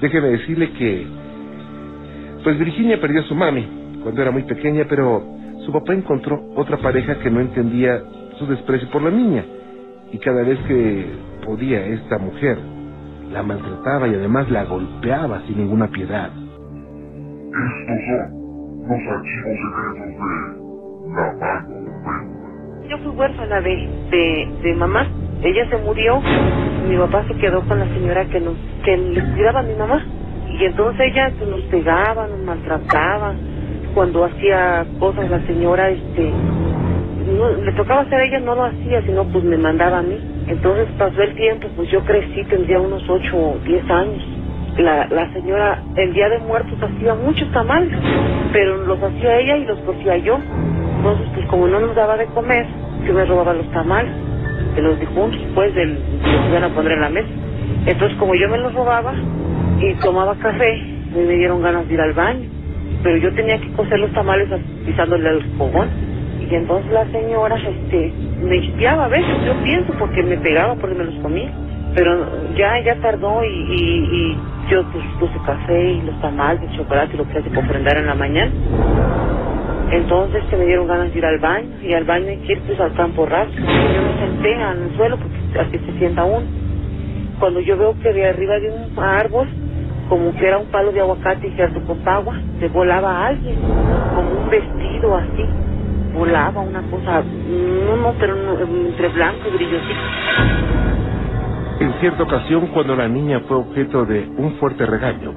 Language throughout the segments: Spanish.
Déjeme decirle que... Pues Virginia perdió a su mami cuando era muy pequeña, pero su papá encontró otra pareja que no entendía su desprecio por la niña. Y cada vez que podía esta mujer, la maltrataba y además la golpeaba sin ninguna piedad. Estos son los archivos secretos de la mano Yo fui huérfana de, de, de mamá. Ella se murió, mi papá se quedó con la señora que nos que le cuidaba a mi mamá. Y entonces ella nos pegaba, nos maltrataba. Cuando hacía cosas la señora, este, no, le tocaba hacer a ella, no lo hacía, sino pues me mandaba a mí. Entonces pasó el tiempo, pues yo crecí, tendría unos 8 o 10 años. La, la señora, el día de muertos hacía muchos tamales, pero los hacía ella y los cocía yo. Entonces, pues como no nos daba de comer, yo me robaba los tamales los difuntos, pues, del, los iban a poner en la mesa. Entonces, como yo me los robaba y tomaba café, me, dieron ganas de ir al baño. Pero yo tenía que cocer los tamales pisándole al fogón. Y entonces la señora este, me espiaba a veces, yo pienso, porque me pegaba porque me los comía. Pero ya, ya tardó y, yo pues, puse café y los tamales de chocolate y lo que hace por prender en la mañana. Entonces se me dieron ganas de ir al baño y al baño hay que ir al campo raso. Yo me senté en el suelo porque así se sienta uno. Cuando yo veo que de arriba de un árbol, como que era un palo de aguacate y cierto con agua, se volaba alguien, como un vestido así. Volaba una cosa, no, no, pero no, entre blanco y brillosito. En cierta ocasión, cuando la niña fue objeto de un fuerte regaño,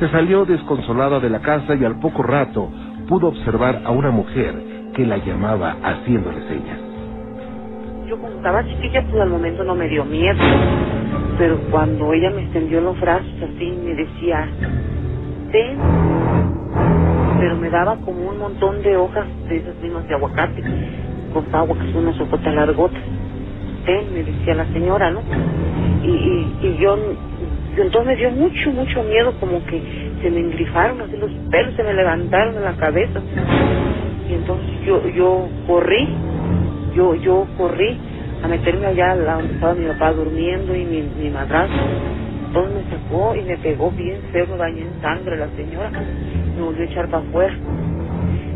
se salió desconsolada de la casa y al poco rato pudo observar a una mujer que la llamaba haciéndole señas. Yo cuando estaba chiquilla, pues al momento no me dio miedo. Pero cuando ella me extendió los brazos así, me decía, ten. Pero me daba como un montón de hojas de esas mismas de aguacate, con agua, que son una sopota largota. Ten, me decía la señora, ¿no? Y, y, y yo entonces me dio mucho, mucho miedo, como que se me engrifaron, así los pelos se me levantaron en la cabeza. Y entonces yo, yo corrí, yo, yo corrí a meterme allá donde estaba mi papá durmiendo y mi, mi madrastra. Entonces me sacó y me pegó bien feo, me bañé en sangre la señora, me volvió a echar para afuera.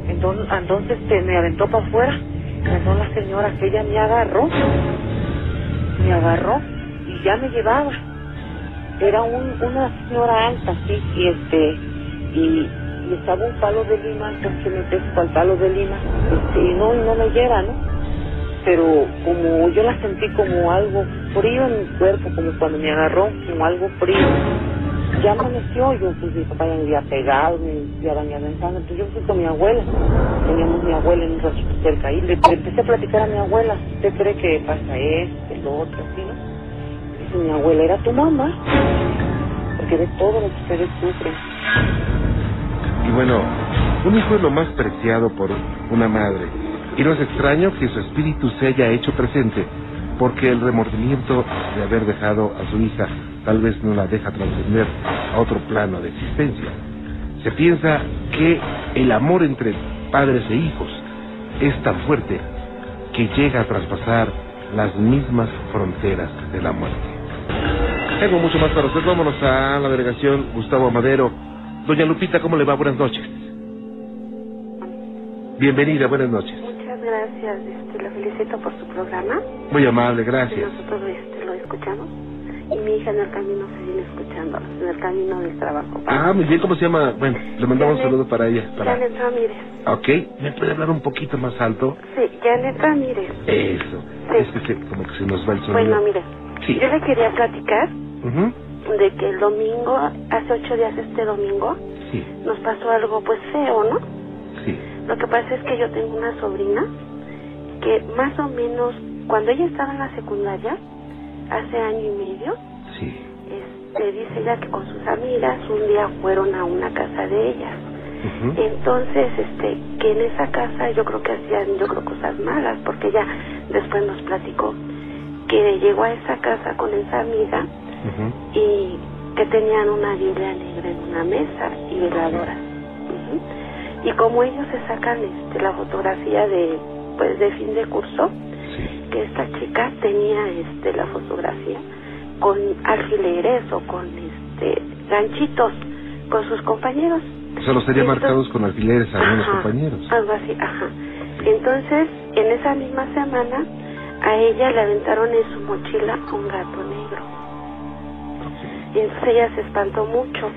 Entonces, entonces este, me aventó para afuera, entonces la señora que ella me agarró, me agarró y ya me llevaba. Era un, una señora alta, así, y este, y, y estaba un palo de lima, entonces me pesco al palo de lima, este, y no, y no me lleva, ¿no? Pero como yo la sentí como algo frío en mi cuerpo, como cuando me agarró, como algo frío, ya amaneció, yo pues mi papá ya me había pegado, me había bañado en sangre, entonces yo fui con mi abuela, teníamos mi abuela en un ranchito cerca le, le empecé a platicar a mi abuela, ¿usted cree que pasa esto, lo otro, así, no? Mi abuela era tu mamá, porque de todo lo que ustedes sufren. Y bueno, un hijo es lo más preciado por una madre. Y no es extraño que su espíritu se haya hecho presente, porque el remordimiento de haber dejado a su hija tal vez no la deja trascender a otro plano de existencia. Se piensa que el amor entre padres e hijos es tan fuerte que llega a traspasar las mismas fronteras de la muerte. Tengo mucho más para usted. Vámonos a la delegación Gustavo Madero. Doña Lupita, ¿cómo le va? Buenas noches. Bienvenida, buenas noches. Muchas gracias, este, la felicito por su programa. Muy amable, Y gracias. nosotros este, lo escuchamos. Y mi hija en el camino se viene escuchando, en el camino del trabajo. Ah, muy bien, ¿cómo se llama? Bueno, le mandamos un Janet- saludo para ella. Para... Janet Ramírez. Ok, ¿me puede hablar un poquito más alto? Sí, Janet Ramírez. Eso. Sí. Es que se- como que se nos va el sonido. Bueno, mire, Sí. yo le quería platicar De que el domingo, hace ocho días este domingo, Sí, nos pasó algo pues feo, ¿no? sí. Lo que pasa es que yo tengo una sobrina que más o menos, cuando ella estaba en la secundaria, hace año y medio, Sí. este, dice ella que con sus amigas un día fueron a una casa de ellas. Entonces, este, que en esa casa yo creo que hacían, yo creo cosas malas, porque ella después nos platicó que llegó a esa casa con esa amiga y que tenían una Biblia negra en una mesa y veladoras. Y como ellos se sacan este, la fotografía de, pues, de fin de curso, Sí. que esta chica tenía este la fotografía con alfileres o con este ganchitos con sus compañeros. O sea, los tenía marcados con alfileres a algunos compañeros. Algo así, ajá. Entonces, en esa misma semana, a ella le aventaron en su mochila un gato. Y entonces ella se espantó mucho.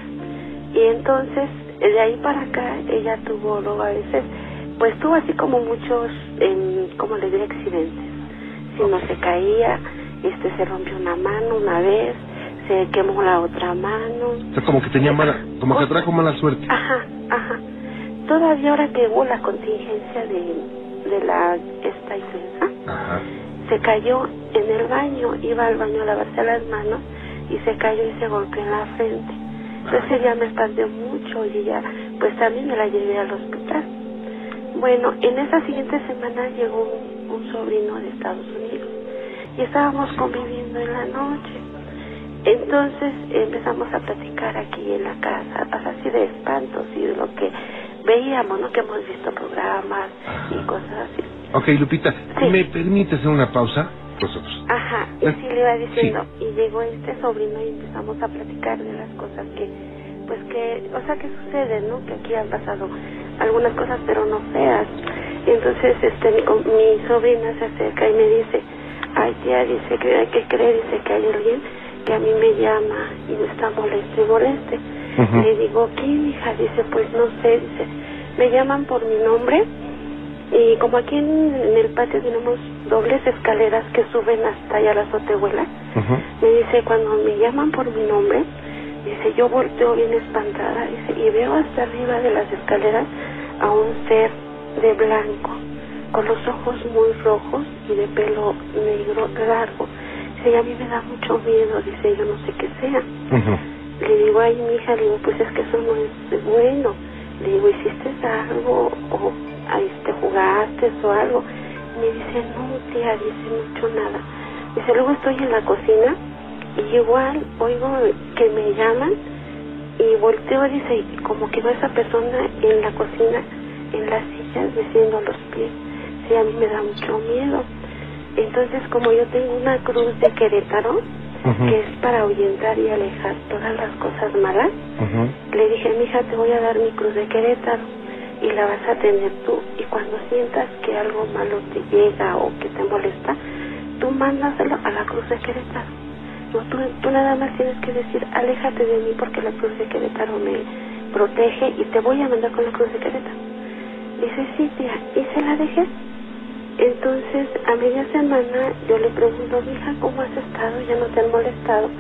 Y entonces, de ahí para acá, ella tuvo luego a veces, pues tuvo así como muchos, en, como le diría, accidentes. Si no se caía, este se rompió una mano una vez, se quemó la otra mano. O sea, como que tenía mala, como que trajo mala suerte. Ajá, ajá. Todavía ahora que hubo la contingencia de, de la esta influenza, Ajá. se cayó en el baño, iba al baño a lavarse las manos y se cayó y se golpeó en la frente. Entonces ya me espanté mucho y ya, pues también me la llevé al hospital. Bueno, en esa siguiente semana llegó un, un sobrino de Estados Unidos y estábamos conviviendo en la noche. Entonces empezamos a platicar aquí en la casa, así de espantos y de lo que veíamos, ¿no? Que hemos visto programas y cosas así. Ok, Lupita, Sí. ¿me permite hacer una pausa? Nosotros. Ajá, y sí le iba diciendo, y llegó este sobrino y empezamos a platicar de las cosas que, pues que, o sea, que suceden, ¿no? Que aquí han pasado algunas cosas, pero no feas. Y entonces, este, mi, mi sobrina se acerca y me dice, ay tía, dice que hay que creer, dice que hay alguien que a mí me llama y me está molesto y moleste. Ujú. Le digo, ¿quién, hija? Dice, pues no sé, dice, me llaman por mi nombre y como aquí en, en el patio tenemos dobles escaleras que suben hasta allá a la azotehuela, me dice, cuando me llaman por mi nombre, dice, yo volteo bien espantada, dice, y veo hasta arriba de las escaleras a un ser de blanco, con los ojos muy rojos y de pelo negro largo. Dice, y a mí me da mucho miedo, dice, yo no sé qué sea. Le digo, ay, mi hija, le digo, pues es que eso no es bueno. Le digo, ¿hiciste algo? ¿O ahí te jugaste o algo? Me dice, no, tía, dice, no he hecho nada. Dice, luego estoy en la cocina y igual oigo que me llaman y volteo, dice, y como que veo a esa persona en la cocina, en las sillas, meciendo los pies. Sí, a mí me da mucho miedo. Entonces, como yo tengo una cruz de Querétaro, que es para ahuyentar y alejar todas las cosas malas, Ujú. le dije, mija, te voy a dar mi cruz de Querétaro y la vas a tener tú. Y cuando sientas que algo malo te llega o que te molesta, tú mándaselo a la cruz de Querétaro. No, tú, tú nada más tienes que decir, aléjate de mí porque la cruz de Querétaro me protege y te voy a mandar con la cruz de Querétaro. Dice, sí, y se la dejé. Entonces, a media semana, yo le pregunto, mija, ¿cómo has estado? ¿Ya no te han molestado?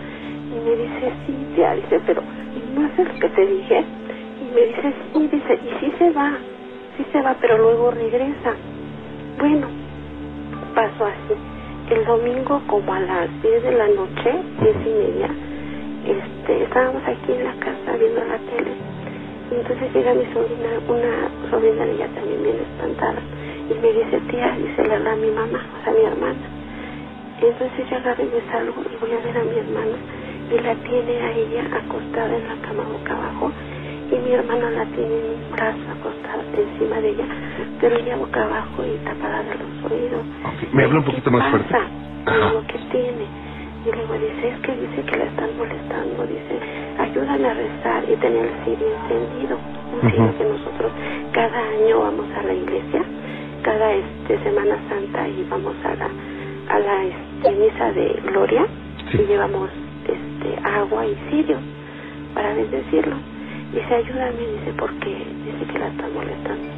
Y me dice, sí, tía, dice, pero no haces lo que te dije. Me dice, sí, dice, y sí se va, sí se va, pero luego regresa. Bueno, pasó así. El domingo, como a las 10 de la noche, diez y media, este, estábamos aquí en la casa viendo la tele. Entonces llega mi sobrina, una sobrina de ella también bien espantada. Y me dice, tía, dice, le habla a mi mamá, o sea, a mi hermana. Entonces yo agarro y me salgo y voy a ver a mi hermana. Y la tiene a ella acostada en la cama boca abajo. Y mi hermana la tiene en un brazo acostada encima de ella. Pero ella boca abajo y tapada de los oídos. Me habla un poquito ¿Qué más fuerte. Lo que tiene. Y luego dice, es que dice que la están molestando. Dice, ayúdame a rezar. Y tenía el cirio encendido. Un cirio que nosotros cada año vamos a la iglesia. Cada este, Semana Santa y vamos a la, a la este, misa de gloria. Sí. Y llevamos este, agua y cirio para bendecirlo. Dice, ayúdame, dice, porque dice que la están molestando.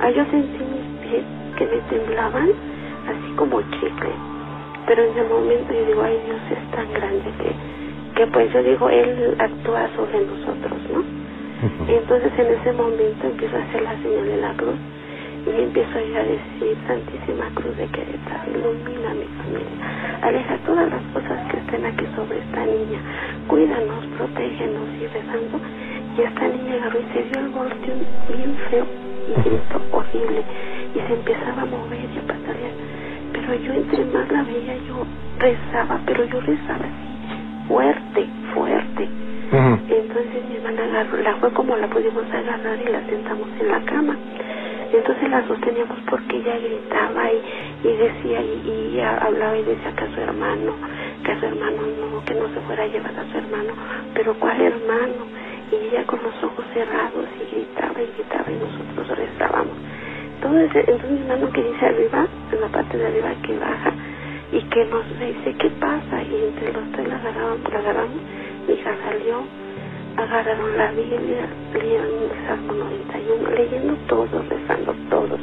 Ah, yo sentí mis pies que me temblaban, así como chicle. Pero en ese momento yo digo, ay, Dios es tan grande que, que pues yo digo, Él actúa sobre nosotros, ¿no? Y entonces en ese momento empiezo a hacer la señal de la cruz y empiezo a ir a decir, Santísima Cruz de Querétaro, ilumina a mi familia, aleja todas las cosas que estén aquí sobre esta niña, cuídanos, protégenos y rezando. Y esta niña agarró y se dio el volteo bien feo y gritó horrible y se empezaba a mover y a patalear. Pero yo entre más la veía, yo rezaba, pero yo rezaba así, fuerte, fuerte. Entonces mi hermana agarró, la fue como la pudimos agarrar y la sentamos en la cama. Entonces la sosteníamos porque ella gritaba y, y decía y, y hablaba y decía que a su hermano, que que a su hermano no, que no se fuera a llevar a su hermano, pero ¿cuál hermano? Y ella con los ojos cerrados y gritaba y gritaba y nosotros rezábamos. Entonces, entonces mi hermano que dice arriba, en la parte de arriba que baja, y que nos dice qué pasa, y entre los tres la agarramos, la agarramos, mi hija salió, agarraron la Biblia, leyeron el Salmo 91, leyendo todos, rezando todos,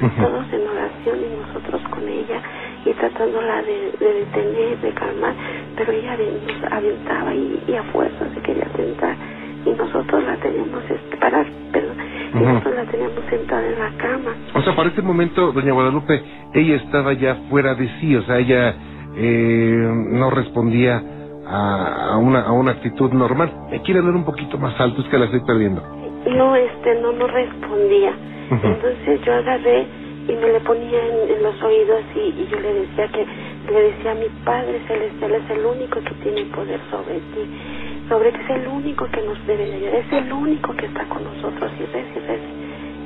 todos en oración y nosotros con ella y tratándola de, de detener, de calmar, pero ella nos aventaba y, y a fuerza se quería sentar y nosotros la teníamos este, perdón, y nosotros la teníamos sentada en la cama. O sea, para ese momento, doña Guadalupe, ella estaba ya fuera de sí, o sea, ella eh, no respondía a, a, una, a una actitud normal. Me quiere hablar un poquito más alto, es que la estoy perdiendo. No, este, no, no respondía. Entonces yo agarré y me le ponía en, los oídos y, y, yo le decía que, le decía, mi Padre Celestial es el único que tiene poder sobre ti, sobre ti es el único que nos debe de ayudar, es el único que está con nosotros y ves, y ves.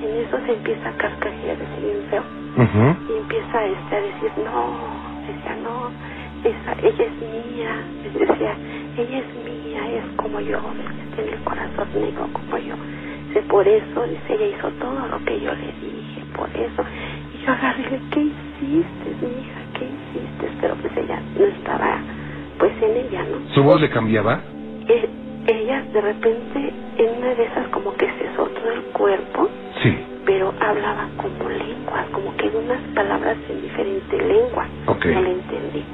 En eso se empieza a carcajear, decir bien feo. Y empieza este, a decir, no, decía, no, esa, ella es mía, decía, ella es mía, es como yo, tiene el corazón negro como yo. Dice, por eso, dice, ella hizo todo lo que yo le dije, por eso. Y yo agarré ¿qué hiciste, mi hija? ¿Qué hiciste? Pero pues ella no estaba, pues en ella, ¿no? ¿Su voz le cambiaba? Eh, ella de repente, en una de esas como que se soltó el cuerpo. Sí. Pero hablaba como lenguas, como que unas palabras en diferente lengua. Okay. No le entendí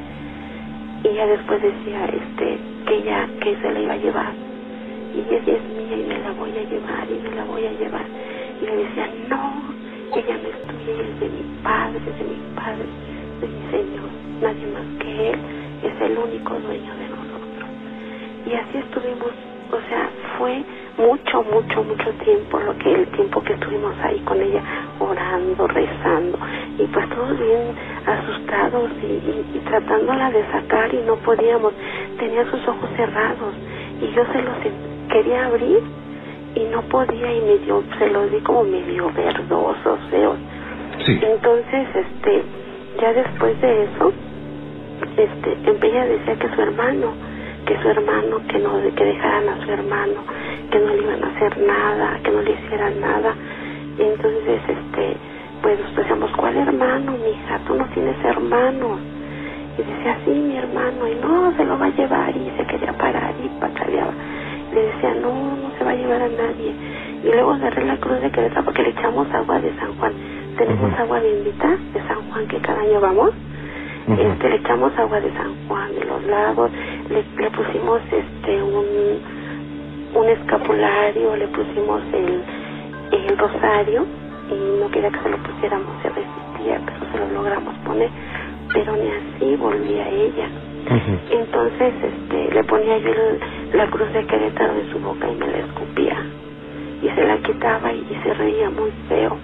y ya después decía este que ella que se la iba a llevar y ella es mía y me la voy a llevar y me la voy a llevar y le decía no ella no es tuya es de mi padre es de mi padre de mi señor nadie más que él es el único dueño de nosotros y así estuvimos o sea fue mucho mucho mucho tiempo lo que el tiempo que estuvimos ahí con ella orando rezando y pues todos bien asustados y, y, y, tratándola de sacar y no podíamos tenía sus ojos cerrados y yo se los quería abrir y no podía y medio se los di como medio verdosos feos sí. entonces este ya después de eso este ella decía que su hermano que su hermano que no que dejaran a su hermano que no le iban a hacer nada que no le hicieran nada. Y entonces este pues decíamos cuál hermano mija tú no tienes hermanos y decía sí mi hermano y no se lo va a llevar y se quería parar y pataleaba le decía no no se va a llevar a nadie y luego agarré la cruz de Querétaro porque le echamos agua de San Juan. Tenemos uh -huh. agua bendita de San Juan que cada año vamos. Uh -huh. este le echamos agua de San Juan de los lagos le, le pusimos este un un escapulario le pusimos el el rosario y no quería que se lo pusiéramos se resistía pero se lo logramos poner pero ni así volvía ella. Uh -huh. entonces este le ponía yo el, la cruz de Querétaro en su boca y me la escupía. Y se la quitaba y, y se reía muy feo.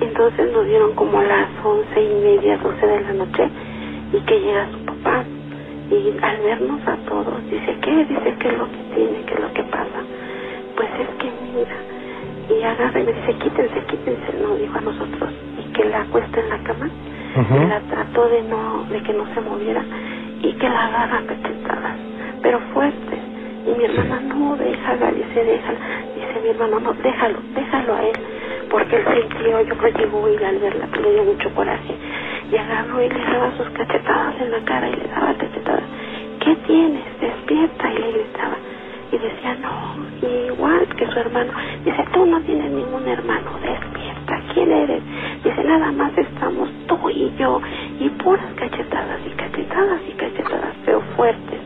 Entonces nos dieron como a las once y media doce de la noche y que llega su papá y al vernos a todos dice ¿qué? dice ¿qué es lo que tiene? ¿qué es lo que pasa? pues es que mira y agarra y me dice quítense, quítense nos dijo a nosotros y que la acuesta en la cama Uh -huh. la trató de no de que no se moviera y que la agarra cachetadas pero fuertes y mi hermana no déjala dice déjala dice mi hermano no déjalo déjalo a él porque él sintió yo creo que llegó y al verla le dio mucho coraje y agarró y le daba sus cachetadas en la cara y le daba cachetadas. ¿qué tienes? despierta. Y le gritaba. Y decía no y igual que su hermano. Dice tú no tienes ningún hermano. Despierta. ¿quién eres? dice nada más estamos tú y yo. Y puras cachetadas y cachetadas y cachetadas pero fuertes.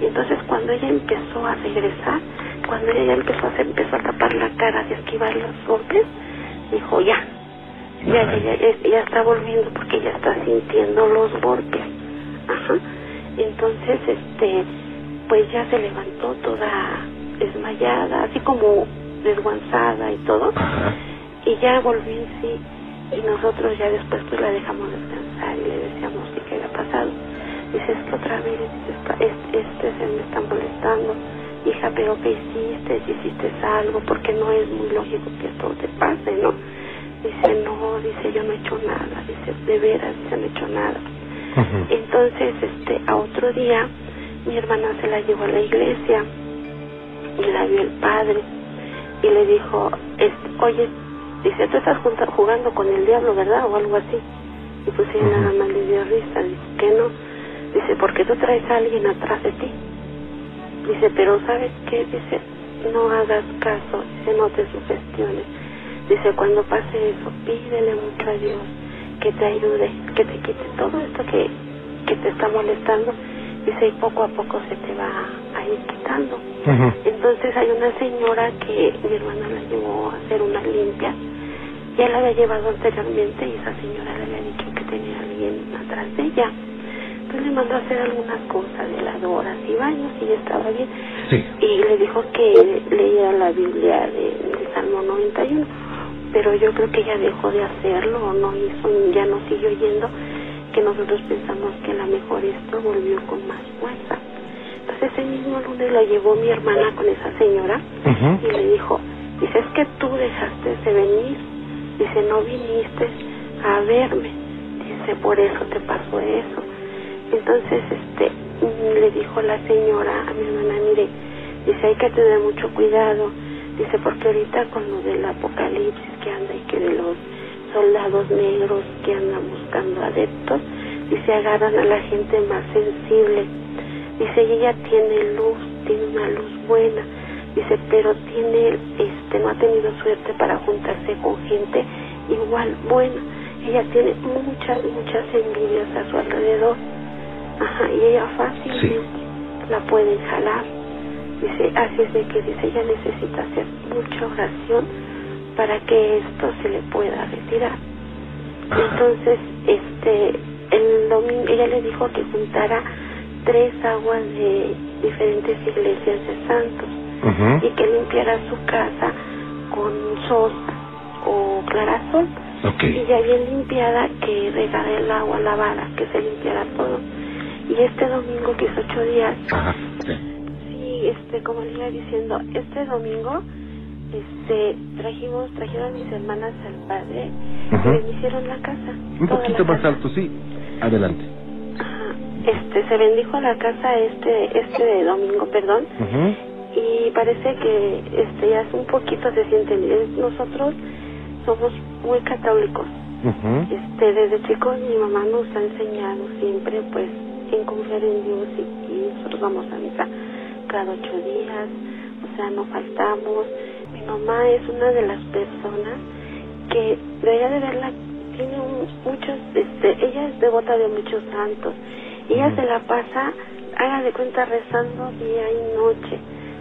Y entonces cuando ella empezó a regresar cuando ella empezó a, se empezó a tapar la cara de esquivar los golpes dijo ya ya, ya, ya, ya está volviendo porque ya está sintiendo los golpes. Ajá. Entonces este pues ya se levantó toda desmayada así como desguanzada y todo. Y ya volvió en sí. Y nosotros ya después pues la dejamos descansar y le decíamos sí, qué había pasado. Dice es que otra vez este, este, este se me está molestando hija pero qué hiciste si hiciste algo porque no es muy lógico que esto te pase no dice no dice yo no he hecho nada dice de veras dice no he hecho nada Entonces, este, a otro día, mi hermana se la llevó a la iglesia y la vio el padre y le dijo, oye, dice, tú estás jugando con el diablo, ¿verdad? O algo así. Y pues ella nada más le dio risa, dice que no. Dice, porque tú traes a alguien atrás de ti. Dice, pero ¿sabes qué? Dice, no hagas caso, dice, no te sugestiones. Dice, cuando pase eso, pídele mucho a Dios que te ayude, que te quite todo esto que, que te está molestando. Dice, y poco a poco se te va a ir quitando. Entonces hay una señora que mi hermana la llevó a hacer una limpia. Ya la había llevado anteriormente y esa señora le había dicho que tenía alguien atrás de ella. Entonces le mandó a hacer algunas cosas, de veladoras y baños y ya estaba bien. Y le dijo que leía la Biblia del Salmo 91 pero yo creo que ella dejó de hacerlo o no hizo, ya no siguió yendo, que nosotros pensamos que a lo mejor esto volvió con más fuerza. Entonces ese mismo lunes lo llevó mi hermana con esa señora y le dijo, dice, es que tú dejaste de venir, dice, no viniste a verme, dice, por eso te pasó eso. Entonces, este, le dijo la señora a mi hermana, mire, dice, hay que tener mucho cuidado, Dice, porque ahorita con lo del apocalipsis que anda y que de los soldados negros que andan buscando adeptos, dice, agarran a la gente más sensible. Dice, ella tiene luz, tiene una luz buena. Dice, pero tiene, este, no ha tenido suerte para juntarse con gente igual buena. Ella tiene muchas, muchas envidias a su alrededor. Ajá, y ella fácilmente la pueden jalar Dice, así es de que dice, ella necesita hacer mucha oración para que esto se le pueda retirar. Entonces, este, el domingo, ella le dijo que juntara tres aguas de diferentes iglesias de santos y que limpiara su casa con sosa o clarasol. Y ya bien limpiada, que regara el agua lavada, que se limpiara todo. Y este domingo, que es ocho días, este, como le iba diciendo, este domingo, este, trajimos, trajeron mis hermanas al padre y me hicieron la casa. Un poquito más alto, sí. Adelante. Este, se bendijo la casa este, este domingo, perdón. Y parece que, este, ya es un poquito se siente Nosotros somos muy católicos. Este, desde chicos mi mamá nos ha enseñado siempre, pues, en confiar en Dios y, y nosotros vamos a misa cada ocho días, o sea, no faltamos. Mi mamá es una de las personas que debería de verla, tiene muchos, este, ella es devota de muchos santos, y ella se la pasa, haga de cuenta, rezando día y noche,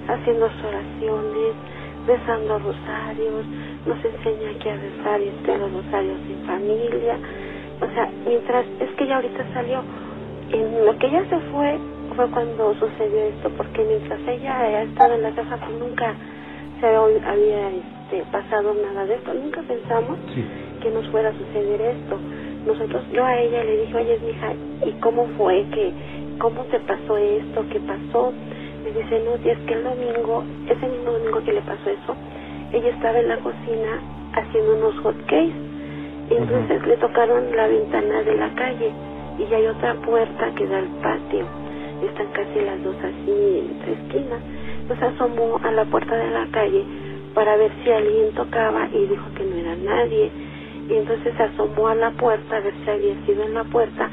haciendo sus oraciones, rezando rosarios, nos enseña que a rezar y este, los rosarios en familia, o sea, mientras, es que ella ahorita salió, en lo que ella se fue, fue cuando sucedió esto, porque mientras ella ha estado en la casa, pues nunca se había este, pasado nada de esto, nunca pensamos que nos fuera a suceder esto. Nosotros, yo a ella le dije, oye, hija, ¿y cómo fue? que ¿Cómo te pasó esto? ¿Qué pasó? Me dice, no, y es que el domingo, ese mismo domingo que le pasó eso, ella estaba en la cocina haciendo unos hot cakes. Y entonces le tocaron la ventana de la calle y hay otra puerta que da al patio están casi las dos así entre esquinas. Nos asomó a la puerta de la calle para ver si alguien tocaba y dijo que no era nadie. Y entonces se asomó a la puerta a ver si había sido en la puerta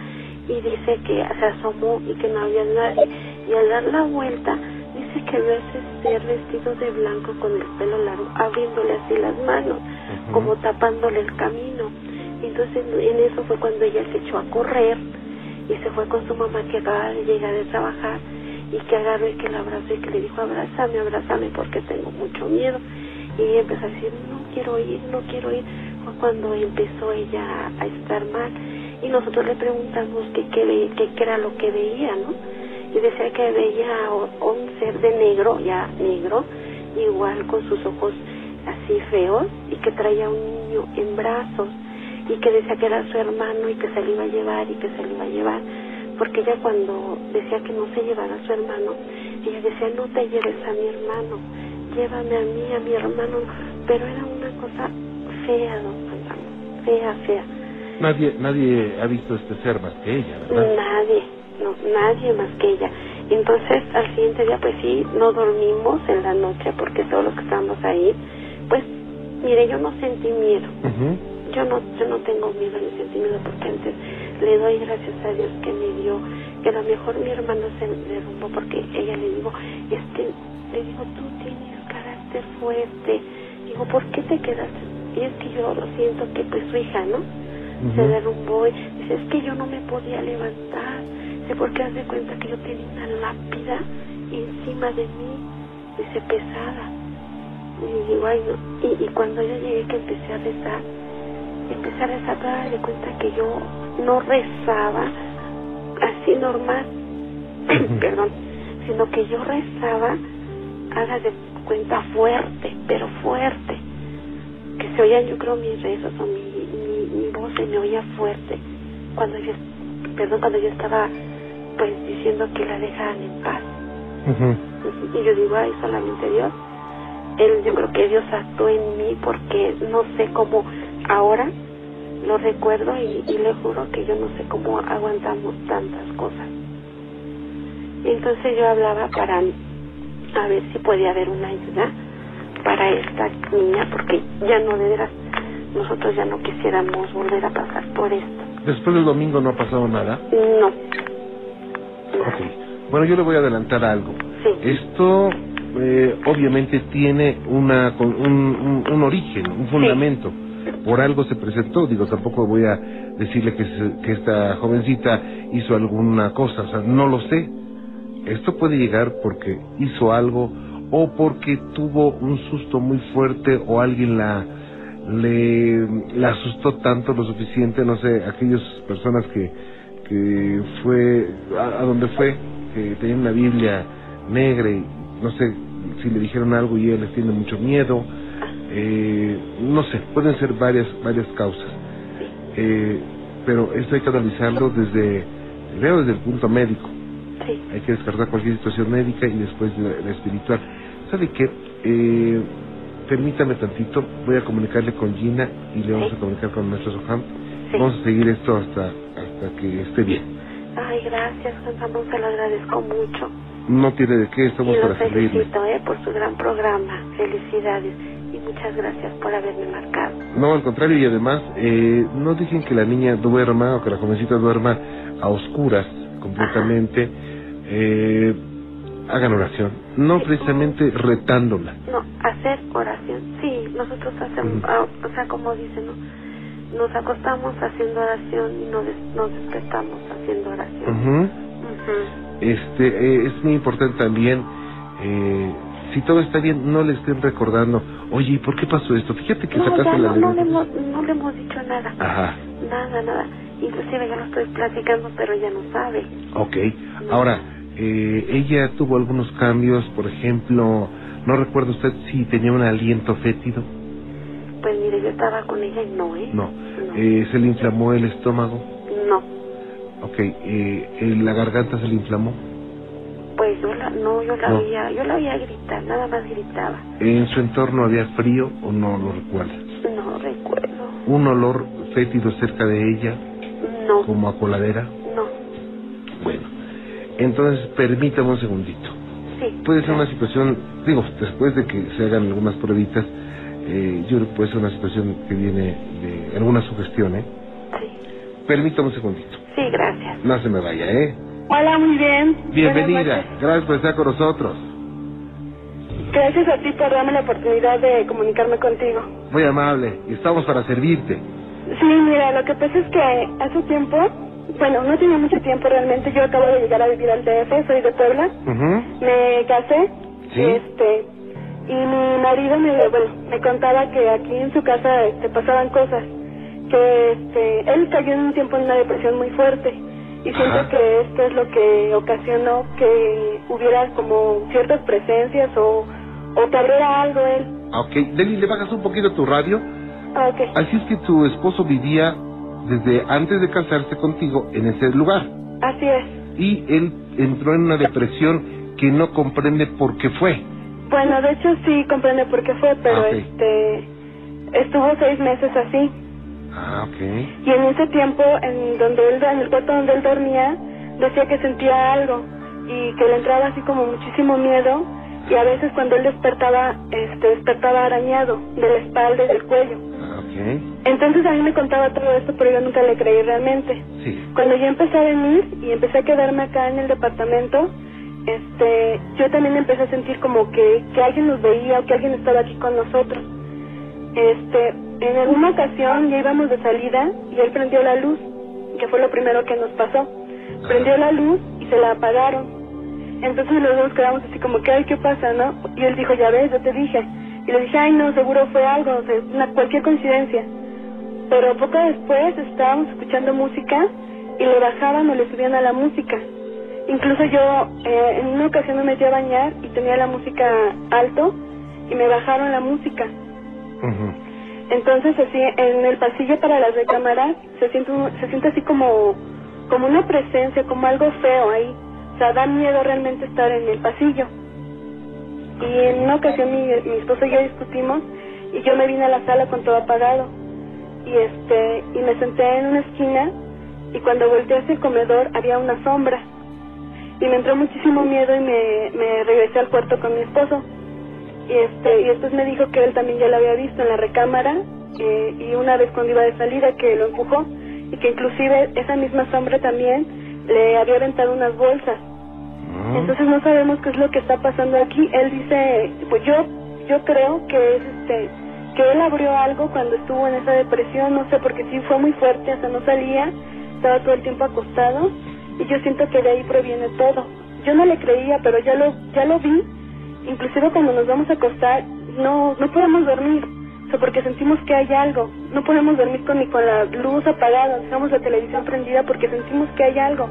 y dice que se asomó y que no había nadie. Y al dar la vuelta dice que a ese ser vestido de blanco con el pelo largo, abriéndole así las manos, como tapándole el camino. Y entonces en eso fue cuando ella se echó a correr y se fue con su mamá que acaba de llegar de trabajar y que agarró y que la abrazó y que le dijo abrázame, abrázame porque tengo mucho miedo y ella empezó a decir no quiero ir, no quiero ir fue cuando empezó ella a estar mal. Y nosotros le preguntamos que qué que, era lo que veía, ¿no? Y decía que veía un ser de negro, ya negro, igual con sus ojos así feos y que traía un niño en brazos y que decía que era su hermano y que se le iba a llevar y que se le iba a llevar, porque ella cuando decía que no se llevara a su hermano, ella decía, no te lleves a mi hermano, llévame a mí, a mi hermano, pero era una cosa fea, don Juan fea, fea. Nadie, nadie ha visto este ser más que ella, ¿verdad? Nadie, no, nadie más que ella. Entonces, al siguiente día, pues sí, no dormimos en la noche porque todos los que estábamos ahí, pues, mire, yo no sentí miedo. Yo no, yo no tengo miedo ni sentí miedo porque antes le doy gracias a Dios que me dio, que a lo mejor mi hermano se derrumbó porque ella le digo, este, le digo, tú tienes carácter fuerte. Digo, ¿por qué te quedaste? Y es que yo lo siento que pues su hija, ¿no? Se derrumbó y dice, es que yo no me podía levantar. Dice, porque haz de cuenta que yo tenía una lápida encima de mí, dice, pesada. Y digo, ay, no. Y, y cuando yo llegué que empecé a rezar, empecé a haz de cuenta que yo no rezaba así normal, perdón, sino que yo rezaba, haga de cuenta fuerte, pero fuerte, que se oían yo creo mis rezos o mi, mi, mi voz se me oía fuerte, cuando yo, perdón, cuando yo estaba pues diciendo que la dejaran en paz. Y yo digo, ay, solamente Dios. Él, yo creo que Dios actuó en mí porque no sé cómo ahora lo recuerdo y, y le juro que yo no sé cómo aguantamos tantas cosas. Entonces yo hablaba para a ver si podía haber una ayuda para esta niña porque ya no de veras nosotros ya no quisiéramos volver a pasar por esto. Después del domingo no ha pasado nada. No. Ok. Bueno, yo le voy a adelantar algo. Sí. Esto eh, obviamente tiene una un, un origen, un fundamento. Por algo se presentó. Digo, tampoco voy a decirle que, que esta jovencita hizo alguna cosa. O sea, no lo sé. Esto puede llegar porque hizo algo o porque tuvo un susto muy fuerte o alguien la le, asustó tanto lo suficiente, no sé, aquellas personas que, que fue a, a donde fue, que tenían una Biblia negra y no sé si le dijeron algo y él les tiene mucho miedo, eh, no sé, pueden ser varias varias causas, eh, pero esto hay que analizarlo desde, veo desde el punto médico, Sí. hay que descartar cualquier situación médica y después la, la espiritual. ¿Sabe qué? Eh, permítame tantito, voy a comunicarle con Gina y le vamos Sí. a comunicar con nuestro Soham. Sí. Vamos a seguir esto hasta hasta que esté bien. Ay, gracias, Juan Ramón, se lo agradezco mucho. No tiene de qué, estamos y para servirle. felicito eh, por su gran programa. Felicidades. Y muchas gracias por haberme marcado. No, al contrario, y además, eh, no dejen que la niña duerma o que la jovencita duerma a oscuras completamente. Eh, hagan oración, no precisamente retándola. No, hacer oración. Sí, nosotros hacemos, ah, o sea, como dice, ¿no? Nos acostamos haciendo oración y nos, des- nos despertamos haciendo oración. Este, eh, es muy importante también, eh, si todo está bien, no le estén recordando, oye, ¿y por qué pasó esto? Fíjate que No, sacaste ya la no, no, le hemos, no le hemos dicho nada. Ajá, Nada, nada. Inclusive ya lo estoy platicando, pero ella no sabe. ok. Ahora, eh, ella tuvo algunos cambios, por ejemplo, no recuerda usted si tenía un aliento fétido. Pues mire, yo estaba con ella y no, ¿eh? No. No. Eh, ¿Se le inflamó el estómago? No. Ok. Eh, ¿La garganta se le inflamó? Pues yo la, no, yo la No. oía, yo la oía gritar, nada más gritaba. ¿En su entorno había frío o no lo recuerda? No recuerdo. ¿Un olor fétido cerca de ella, No, como a coladera? no. Bueno, entonces permítame un segundito. Sí. Puede ser una situación, digo, después de que se hagan algunas pruebitas, eh, yo creo que puede ser una situación que viene de alguna sugestión, ¿eh? Sí. Permítame un segundito. Sí, gracias. No se me vaya, ¿eh? Hola, muy bien. Bienvenida. Gracias por estar con nosotros. Gracias a ti por darme la oportunidad de comunicarme contigo. Muy amable. y Estamos para servirte. Sí, mira, lo que pasa es que hace tiempo, bueno, no tiene mucho tiempo realmente, yo acabo de llegar a vivir al DF, soy de Puebla, me casé, Sí. este, y mi marido me, bueno, me contaba que aquí en su casa, este, pasaban cosas, que, este, él cayó en un tiempo en una depresión muy fuerte, y siento Ajá. que esto es lo que ocasionó que hubiera como ciertas presencias o, o que abriera algo él. Ah, Ok, Deli, ¿le bajas un poquito tu radio? Ah, ok. Así es que tu esposo vivía desde antes de casarse contigo en ese lugar. Así es. Y él entró en una depresión que no comprende por qué fue. Bueno, de hecho sí comprende por qué fue, pero Ah, ok. este estuvo seis meses así Ah, ok. Y en ese tiempo, en donde él, en el cuarto donde él dormía, decía que sentía algo y que le entraba así como muchísimo miedo y a veces cuando él despertaba, este, despertaba arañado de la espalda y del cuello. Ah, ok. Entonces a mí me contaba todo esto, pero yo nunca le creí realmente. Sí. Cuando yo empecé a venir y empecé a quedarme acá en el departamento, este, yo también empecé a sentir como que, que alguien nos veía o que alguien estaba aquí con nosotros. Este, en alguna ocasión ya íbamos de salida y él prendió la luz, que fue lo primero que nos pasó. Prendió la luz y se la apagaron. Entonces los dos quedamos así como que, ay, ¿qué pasa, no? Y él dijo, ya ves, yo te dije. Y le dije, ay, no, seguro fue algo, o sea, una, cualquier coincidencia. Pero poco después estábamos escuchando música y le bajaban o le subían a la música. Incluso yo eh, en una ocasión me metí a bañar y tenía la música alto y me bajaron la música. Entonces así en el pasillo para las recámaras se siente se siente así como como una presencia, como algo feo ahí. O sea, da miedo realmente estar en el pasillo. Y en una ocasión mi, mi esposo y yo discutimos y yo me vine a la sala con todo apagado. Y este y me senté en una esquina y cuando volteé hacia el comedor había una sombra. Y me entró muchísimo miedo y me, me regresé al cuarto con mi esposo. Y este y después me dijo que él también ya lo había visto en la recámara eh, y una vez cuando iba de salida que lo empujó y que inclusive esa misma sombra también le había aventado unas bolsas. Ah, Entonces no sabemos qué es lo que está pasando aquí. Él dice, pues yo yo creo que es este que él abrió algo cuando estuvo en esa depresión, no sé, porque sí fue muy fuerte, hasta no salía, estaba todo el tiempo acostado y yo siento que de ahí proviene todo. Yo no le creía, pero ya lo ya lo vi. Inclusive cuando nos vamos a acostar, no no podemos dormir, o sea, porque sentimos que hay algo. No podemos dormir con ni con la luz apagada, dejamos la televisión prendida porque sentimos que hay algo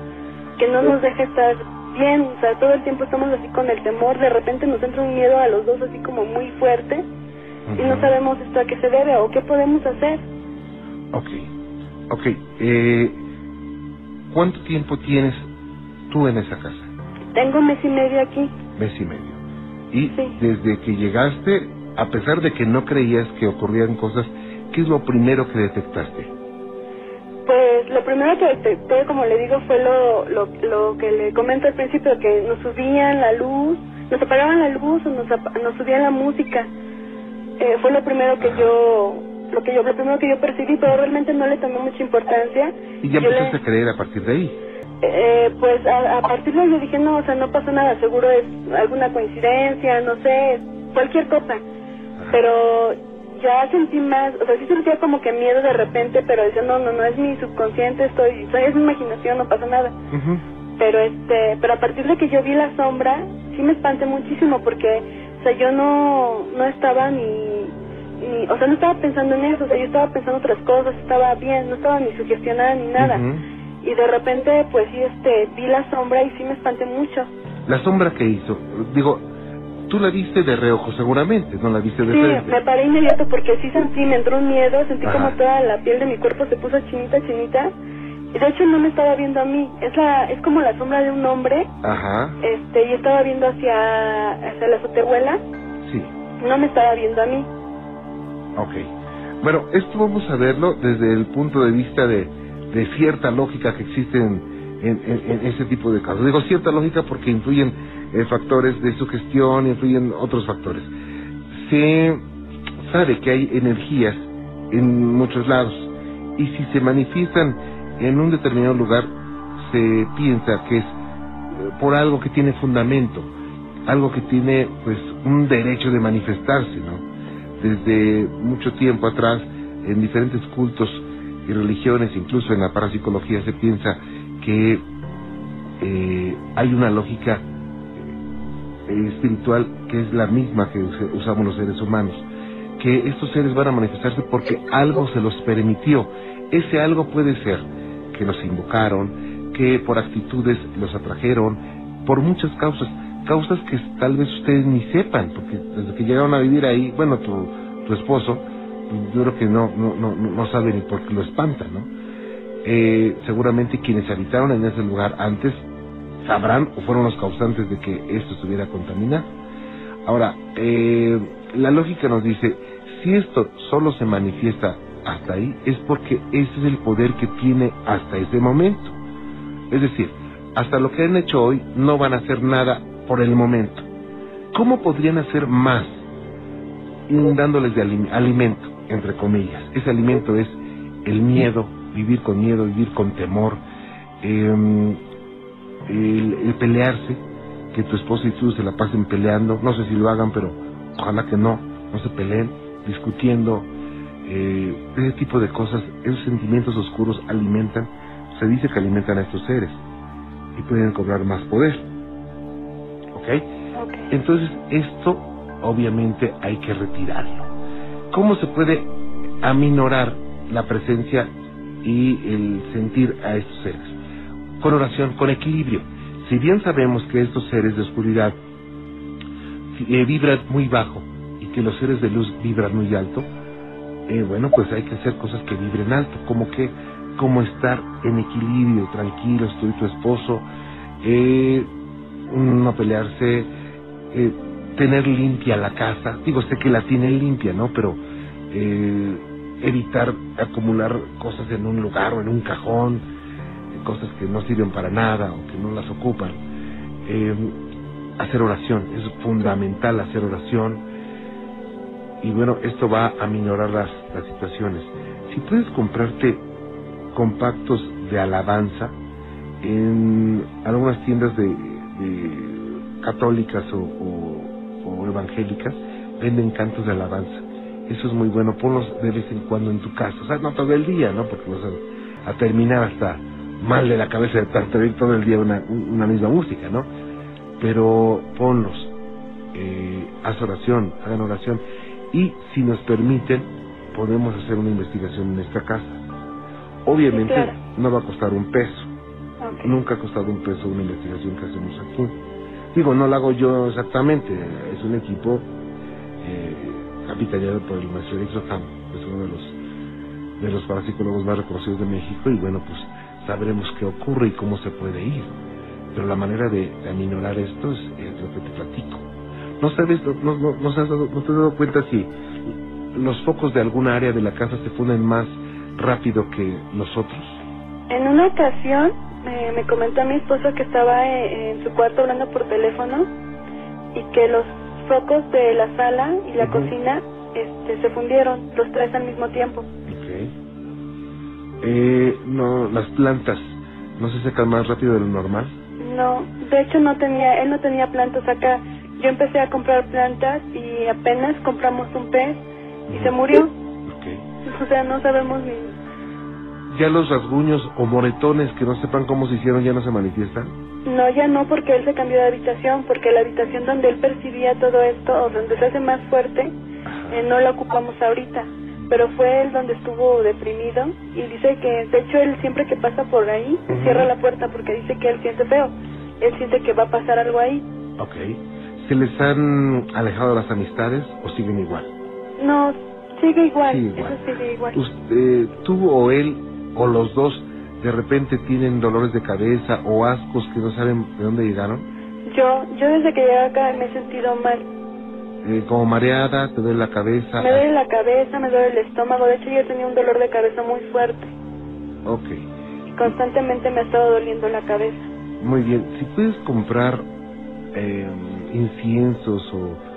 que no nos deja estar bien, o sea, todo el tiempo estamos así con el temor, de repente nos entra un miedo a los dos así como muy fuerte y no sabemos esto a qué se debe o qué podemos hacer. Ok. Ok. Eh, ¿Cuánto tiempo tienes tú en esa casa? Tengo mes y medio aquí. Mes y medio. Y Sí. desde que llegaste, a pesar de que no creías que ocurrían cosas, ¿qué es lo primero que detectaste? Pues lo primero que detecté, como le digo, fue lo, lo, lo que le comento al principio, que nos subían la luz, nos apagaban la luz o nos, nos subían la música. Eh, fue lo primero que yo, lo que yo, lo primero que yo percibí, pero realmente no le tomé mucha importancia. Y ya le- empezaste a creer a partir de ahí. Eh, pues a, a partir de ahí yo dije, no, o sea, no pasa nada, seguro es alguna coincidencia, no sé, cualquier cosa. Pero ya sentí más, o sea, sí sentía como que miedo de repente, pero decía, no, no, no, es mi subconsciente, estoy, es mi imaginación, no pasa nada. Pero este, pero a partir de que yo vi la sombra, sí me espanté muchísimo porque, o sea, yo no, no estaba ni, ni, o sea, no estaba pensando en eso, o sea, yo estaba pensando otras cosas, estaba bien, no estaba ni sugestionada ni nada. Y de repente, pues sí, este, vi la sombra y sí me espanté mucho. La sombra que hizo, digo, tú la viste de reojo seguramente, no la viste de Sí, frente. me paré inmediato porque sí sentí, me entró un miedo, sentí Ajá. como toda la piel de mi cuerpo se puso chinita, chinita. Y de hecho no me estaba viendo a mí, es la, es como la sombra de un hombre, Ajá, este, y estaba viendo hacia, hacia la azotehuela, sí, no me estaba viendo a mí. ok. Bueno, esto vamos a verlo desde el punto de vista de, de cierta lógica que existe en, ese tipo de casos. Digo cierta lógica porque influyen eh, factores de sugestión, influyen otros factores. Se sabe que hay energías en muchos lados y si se manifiestan en un determinado lugar, se piensa que es eh, por algo que tiene fundamento, algo que tiene pues un derecho de manifestarse, ¿no? Desde mucho tiempo atrás, en diferentes cultos y religiones, incluso en la parapsicología, se piensa que eh, hay una lógica eh, espiritual que es la misma que us- usamos los seres humanos, que estos seres van a manifestarse porque algo se los permitió. Ese algo puede ser que los invocaron, que por actitudes los atrajeron, por muchas causas, causas que tal vez ustedes ni sepan, porque desde que llegaron a vivir ahí, bueno, tu, tu esposo, yo creo que no, no, no, no sabe ni por qué lo espanta, ¿no? Eh, seguramente quienes habitaron en ese lugar antes sabrán o fueron los causantes de que esto estuviera contaminado. Ahora, eh, la lógica nos dice, si esto solo se manifiesta hasta ahí es porque ese es el poder que tiene hasta ese momento. Es decir, hasta lo que han hecho hoy no van a hacer nada por el momento. ¿Cómo podrían hacer más inundándoles de alimento, entre comillas? Ese alimento es el miedo, vivir con miedo, vivir con temor, em, el, pelearse, que tu esposa y tú se la pasen peleando, no sé si lo hagan, pero ojalá que no, no se peleen, discutiendo, eh, ese tipo de cosas, esos sentimientos oscuros alimentan, se dice que alimentan a estos seres y pueden cobrar más poder. ¿Ok? Entonces esto obviamente hay que retirarlo. ¿Cómo se puede aminorar la presencia y el sentir a estos seres? Con oración, con equilibrio. Si bien sabemos que estos seres de oscuridad eh, vibran muy bajo y que los seres de luz vibran muy alto, eh, bueno, pues hay que hacer cosas que vibren alto, como que, como estar en equilibrio, tranquilo, tú y tu esposo, eh, no pelearse, eh, tener limpia la casa, digo, sé que la tiene limpia, ¿no? Pero eh, evitar acumular cosas en un lugar o en un cajón, cosas que no sirven para nada o que no las ocupan. Eh, hacer oración, es fundamental hacer oración. Y bueno, esto va a minorar las, las situaciones. Si puedes comprarte compactos de alabanza en algunas tiendas de, católicas o, evangélicas, venden cantos de alabanza. Eso es muy bueno, ponlos de vez en cuando en tu casa. O sea, no todo el día, ¿no? Porque vas a, terminar hasta mal de la cabeza de estar todo el día una, una misma música, ¿no? Pero ponlos, eh, haz oración, hagan oración. Y si nos permiten, podemos hacer una investigación en nuestra casa. Obviamente no va a costar un peso. Nunca ha costado un peso una investigación que hacemos aquí. Digo, no la hago yo exactamente, es un equipo eh, capitaneado por el maestro Eric que es uno de los, de los parapsicólogos más reconocidos de México, y bueno, pues sabremos qué ocurre y cómo se puede ir. Pero la manera de, aminorar esto es, lo que te platico. ¿No sabes, no, no, no, has dado, no te has dado cuenta si los focos de alguna área de la casa se funden más rápido que los otros? En una ocasión me comentó a mi esposo que estaba eh, en, su cuarto hablando por teléfono y que los focos de la sala y la cocina este, se fundieron, los tres al mismo tiempo. Okay. Eh, no, las plantas, ¿no se secan más rápido de lo normal? No, de hecho no tenía, él no tenía plantas acá. Yo empecé a comprar plantas y apenas compramos un pez y se murió. Okay. O sea, no sabemos ni ¿Ya los rasguños o moretones que no sepan cómo se hicieron ya no se manifiestan? No, ya no, porque él se cambió de habitación, porque la habitación donde él percibía todo esto, o donde se hace más fuerte, eh, no la ocupamos ahorita. Pero fue él donde estuvo deprimido y dice que, de hecho, él siempre que pasa por ahí, cierra la puerta porque dice que él siente feo. Él siente que va a pasar algo ahí. Ok. ¿Se les han alejado las amistades o siguen igual? No, sigue igual. Sigue igual. ¿Usted, ¿Tú o él o los dos de repente tienen dolores de cabeza o ascos que no saben de dónde llegaron? Yo, yo desde que llegué acá me he sentido mal. Eh, como mareada, te duele la cabeza. Me duele la cabeza, me duele el estómago. De hecho, yo tenía un dolor de cabeza muy fuerte. Ok. Y constantemente me ha estado doliendo la cabeza. Muy bien. Si puedes comprar eh, inciensos o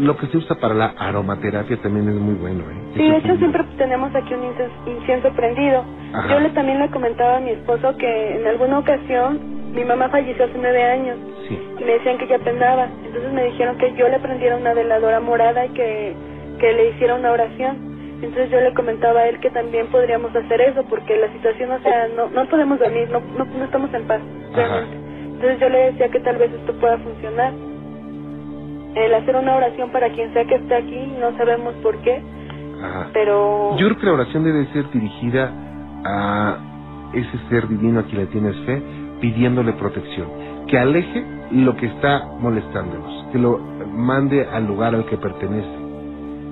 lo que se usa para la aromaterapia también es muy bueno. ¿eh? Sí, de hecho siempre tenemos aquí un incienso prendido. Yo le, también le comentaba a mi esposo que en alguna ocasión mi mamá falleció hace nueve años sí. y me decían que ya penaba. Entonces me dijeron que yo le prendiera una veladora morada y que, que le hiciera una oración. Entonces yo le comentaba a él que también podríamos hacer eso porque la situación, o sea, no, no podemos dormir, no, no, no estamos en paz. Realmente. Entonces yo le decía que tal vez esto pueda funcionar el hacer una oración para quien sea que esté aquí, no sabemos por qué, pero... Yo creo que la oración debe ser dirigida a ese ser divino a quien le tienes fe, pidiéndole protección, que aleje lo que está molestándonos, que lo mande al lugar al que pertenece.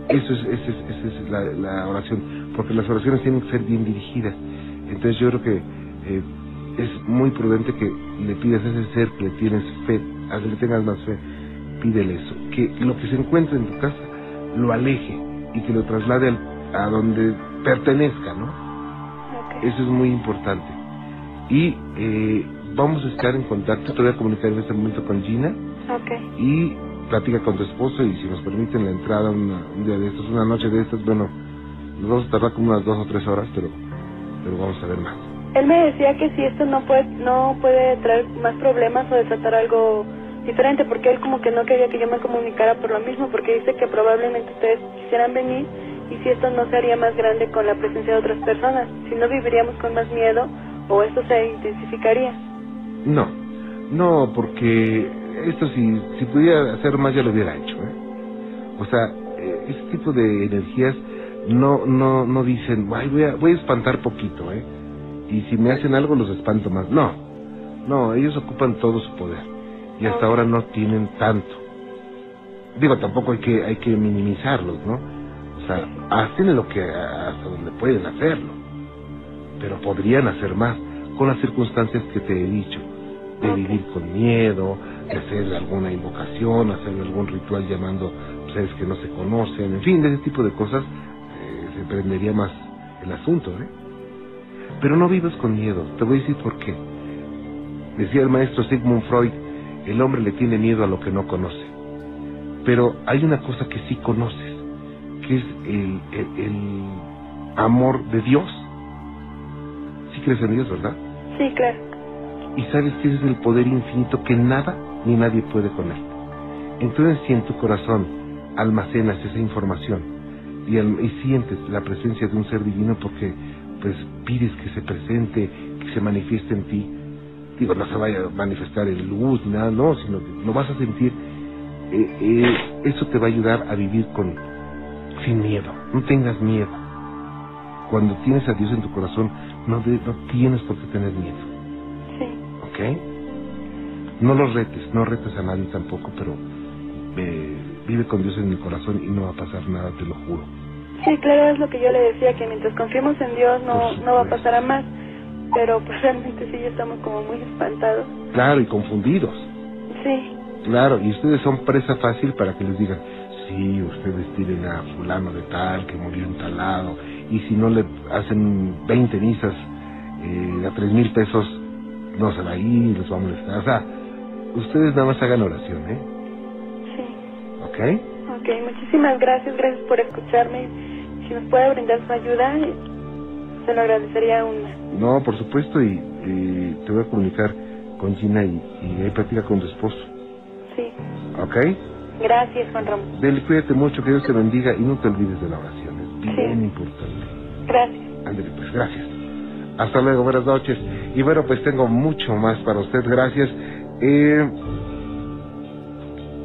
Eso es, esa es, la, oración, porque las oraciones tienen que ser bien dirigidas. Entonces yo creo que eh, es muy prudente que le pidas a ese ser que le tienes fe, a que le tengas más fe, pídele eso, que lo que se encuentre en tu casa lo aleje y que lo traslade a donde pertenezca, ¿no? Eso es muy importante. Y eh, vamos a estar en contacto, te voy a comunicar en este momento con Gina. Y platica con tu esposo y si nos permiten la entrada un día de estos, una noche de estas, bueno, nos vamos a tardar como unas dos o tres horas, pero, pero vamos a ver más. Él me decía que si esto no puede, no puede traer más problemas o desatar algo diferente, porque él como que no quería que yo me comunicara por lo mismo, porque dice que probablemente ustedes quisieran venir y si esto no se haría más grande con la presencia de otras personas, si no viviríamos con más miedo o esto se intensificaría. No, no, porque esto si, si pudiera hacer más ya lo hubiera hecho. ¿eh? O sea, eh, ese tipo de energías no no no dicen, Ay, voy, a, voy a espantar poquito, ¿eh? Y si me hacen algo los espanto más. No, no, ellos ocupan todo su poder y hasta ahora no tienen tanto. Digo, tampoco hay que hay que minimizarlos, ¿no? O sea, hacen lo que hasta donde pueden hacerlo, pero podrían hacer más con las circunstancias que te he dicho, de vivir con miedo, de hacer alguna invocación, hacer algún ritual llamando seres que no se conocen, en fin, de ese tipo de cosas eh, se prendería más el asunto, ¿eh? Pero no vivas con miedo, te voy a decir por qué. Decía el maestro Sigmund Freud, el hombre le tiene miedo a lo que no conoce. Pero hay una cosa que sí conoces, que es el, el, amor de Dios. Sí crees en Dios, ¿verdad? Sí, claro. Y sabes que es el poder infinito que nada ni nadie puede con él. Entonces si en tu corazón almacenas esa información y, y sientes la presencia de un ser divino porque pues pides que se presente, que se manifieste en ti, digo, no se vaya a manifestar en luz ni nada, no, sino que lo vas a sentir, eh, eh, eso te va a ayudar a vivir con sin miedo, no tengas miedo. Cuando tienes a Dios en tu corazón, no, no tienes por qué tener miedo. Sí. ¿Ok? No los retes, no retes a nadie tampoco, pero eh, vive con Dios en el corazón y no va a pasar nada, te lo juro. Sí, claro, es lo que yo le decía, que mientras confiemos en Dios no, no va a pasar a más pero pues realmente sí ya estamos como muy espantados. Claro, y confundidos. Sí. Claro, y ustedes son presa fácil para que les digan, sí, ustedes tienen a fulano de tal que murió en tal lado, y si no le hacen 20 misas eh, a tres mil pesos, no se va a ir, les va a molestar. O sea, ustedes nada más hagan oración, ¿eh? Sí. ¿Ok? Ok, muchísimas gracias, gracias por escucharme. Si nos puede brindar su ayuda, se lo agradecería aún No, por supuesto, y, te voy a comunicar con Gina y, y ahí platica con tu esposo. Sí. ¿Ok? Gracias, Juan Ramón. Cuídate mucho, que Dios te bendiga y no te olvides de la oración, es bien importante. Gracias. Ándale, pues gracias. Hasta luego, buenas noches. Y bueno, pues tengo mucho más para usted, gracias. Eh,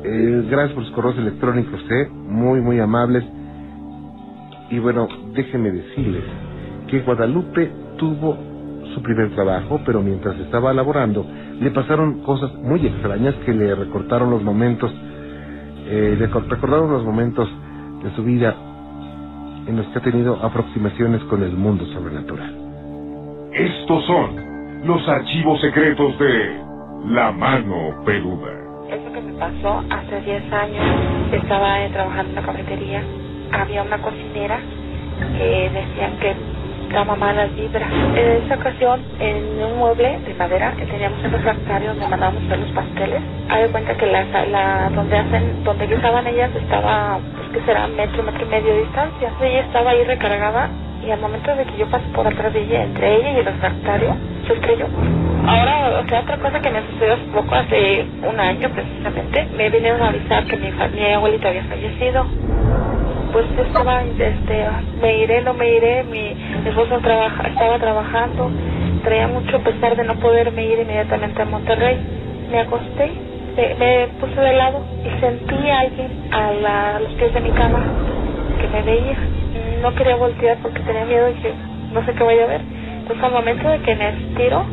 eh, gracias por sus correos electrónicos, ¿eh? Muy, muy amables. Y bueno, déjenme decirles que Guadalupe tuvo su primer trabajo, pero mientras estaba laborando le pasaron cosas muy extrañas que le recortaron los momentos, eh, le recordaron los momentos de su vida en los que ha tenido aproximaciones con el mundo sobrenatural. Estos son los archivos secretos de La Mano Peluda. Eso que me pasó hace 10 años, estaba trabajando en la cafetería, había una cocinera que decían que daba malas vibras. En esa ocasión, en un mueble de madera que teníamos en refractario donde mandábamos hacer los pasteles, hay cuenta que la sala donde hacen, donde guisaban ellas estaba, pues que será metro, metro y medio de distancia. Ella estaba ahí recargada y al momento de que yo pasé por atrás de ella, entre ella y el refractario, se estrelló. Ahora, o sea, otra cosa que me sucedió hace poco, hace un año precisamente, me vinieron a avisar que mi, mi abuelita había fallecido pues estaba, este, me iré, no me iré, mi esposo trabaja, estaba trabajando, traía mucho pesar de no poderme ir inmediatamente a Monterrey. Me acosté, me, puse de lado y sentí a alguien a, los pies de mi cama que me veía. No quería voltear porque tenía miedo y que no sé qué vaya a ver. Entonces al momento de que me estiro,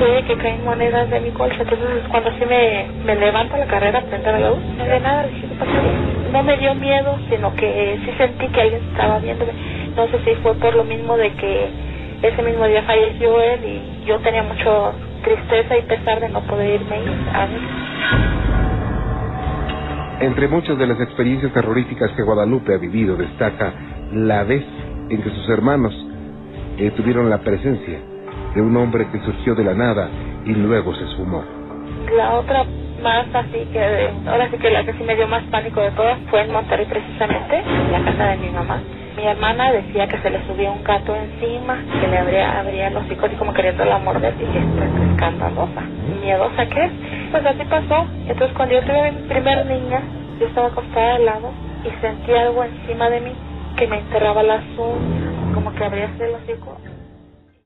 ve que caen monedas de mi bolsa. Entonces cuando así me, me levanto la carrera frente a la luz, no ve nada, dije, ¿qué pasó? No me dio miedo, sino que sí sentí que alguien estaba viéndome. No sé si fue por lo mismo de que ese mismo día falleció él y yo tenía mucho tristeza y pesar de no poder irme a ver. Entre muchas de las experiencias terroríficas que Guadalupe ha vivido, destaca la vez en que sus hermanos eh, tuvieron la presencia de un hombre que surgió de la nada y luego se esfumó. La otra más así que, ahora sí que la que sí me dio más pánico de todas fue en Monterrey precisamente, en la casa de mi mamá. Mi hermana decía que se le subía un gato encima, que le abría, abría los hocico y como queriendo la morder y que es escandalosa. Miedosa que es. Pues así pasó. Entonces cuando yo tuve mi primer niña, yo estaba acostada al lado y sentí algo encima de mí que me enterraba las uñas, como que abría el hocico